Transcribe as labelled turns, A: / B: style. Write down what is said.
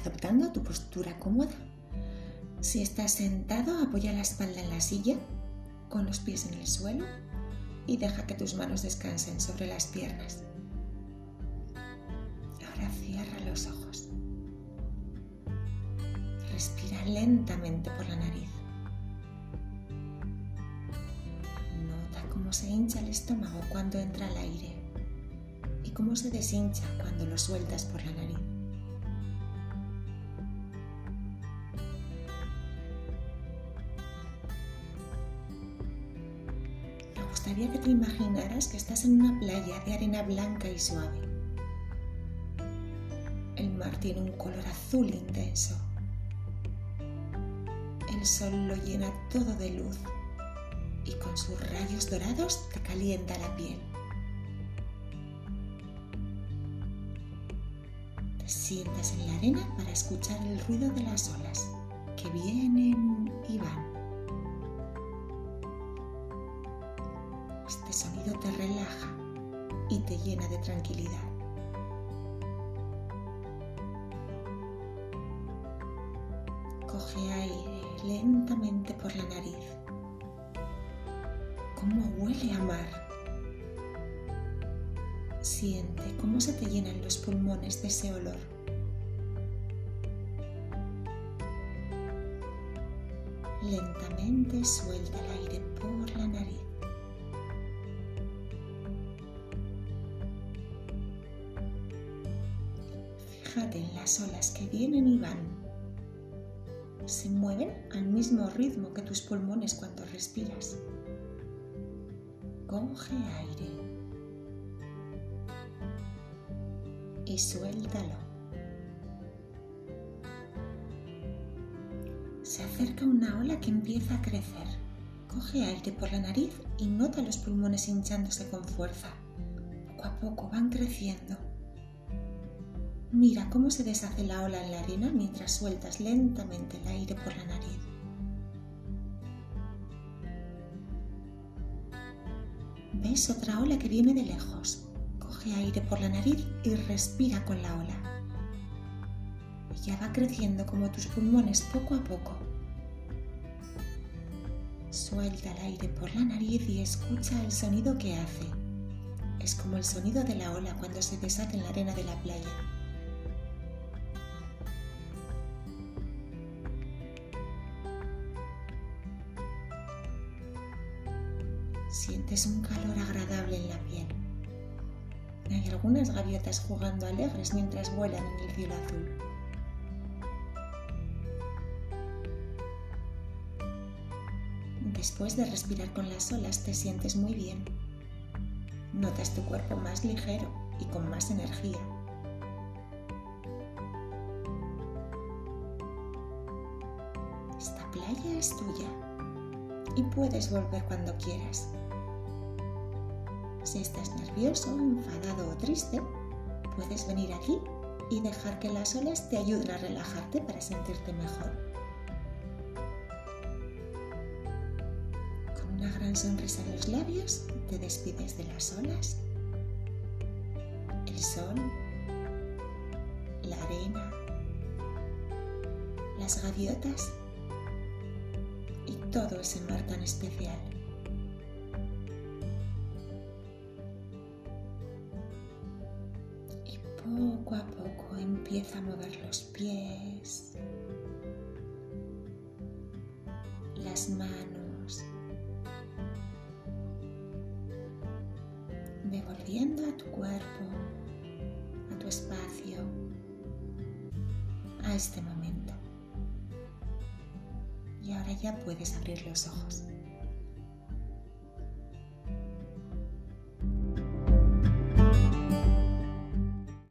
A: adoptando tu postura cómoda. Si estás sentado, apoya la espalda en la silla, con los pies en el suelo y deja que tus manos descansen sobre las piernas. Ahora cierra los ojos. Respira lentamente por la nariz. Nota cómo se hincha el estómago cuando entra el aire y cómo se deshincha cuando lo sueltas por la nariz. Gustaría que te imaginaras que estás en una playa de arena blanca y suave. El mar tiene un color azul intenso. El sol lo llena todo de luz y con sus rayos dorados te calienta la piel. Te sientas en la arena para escuchar el ruido de las olas que vienen te relaja y te llena de tranquilidad. Coge aire lentamente por la nariz. ¿Cómo huele a mar? Siente cómo se te llenan los pulmones de ese olor. Lentamente suelta el aire por la nariz. En las olas que vienen y van. Se mueven al mismo ritmo que tus pulmones cuando respiras. Coge aire y suéltalo. Se acerca una ola que empieza a crecer. Coge aire por la nariz y nota los pulmones hinchándose con fuerza. Poco a poco van creciendo. Mira cómo se deshace la ola en la arena mientras sueltas lentamente el aire por la nariz. ¿Ves otra ola que viene de lejos? Coge aire por la nariz y respira con la ola. Ella va creciendo como tus pulmones poco a poco. Suelta el aire por la nariz y escucha el sonido que hace. Es como el sonido de la ola cuando se deshace en la arena de la playa. Sientes un calor agradable en la piel. Hay algunas gaviotas jugando alegres mientras vuelan en el cielo azul. Después de respirar con las olas te sientes muy bien. Notas tu cuerpo más ligero y con más energía. Esta playa es tuya y puedes volver cuando quieras. Si estás nervioso, enfadado o triste, puedes venir aquí y dejar que las olas te ayuden a relajarte para sentirte mejor. Con una gran sonrisa en los labios, te despides de las olas, el sol, la arena, las gaviotas todo ese mar tan especial. poco a poco empieza a mover los pies, las manos, devolviendo a tu cuerpo, a tu espacio, a este momento. Y ahora ya puedes abrir los ojos.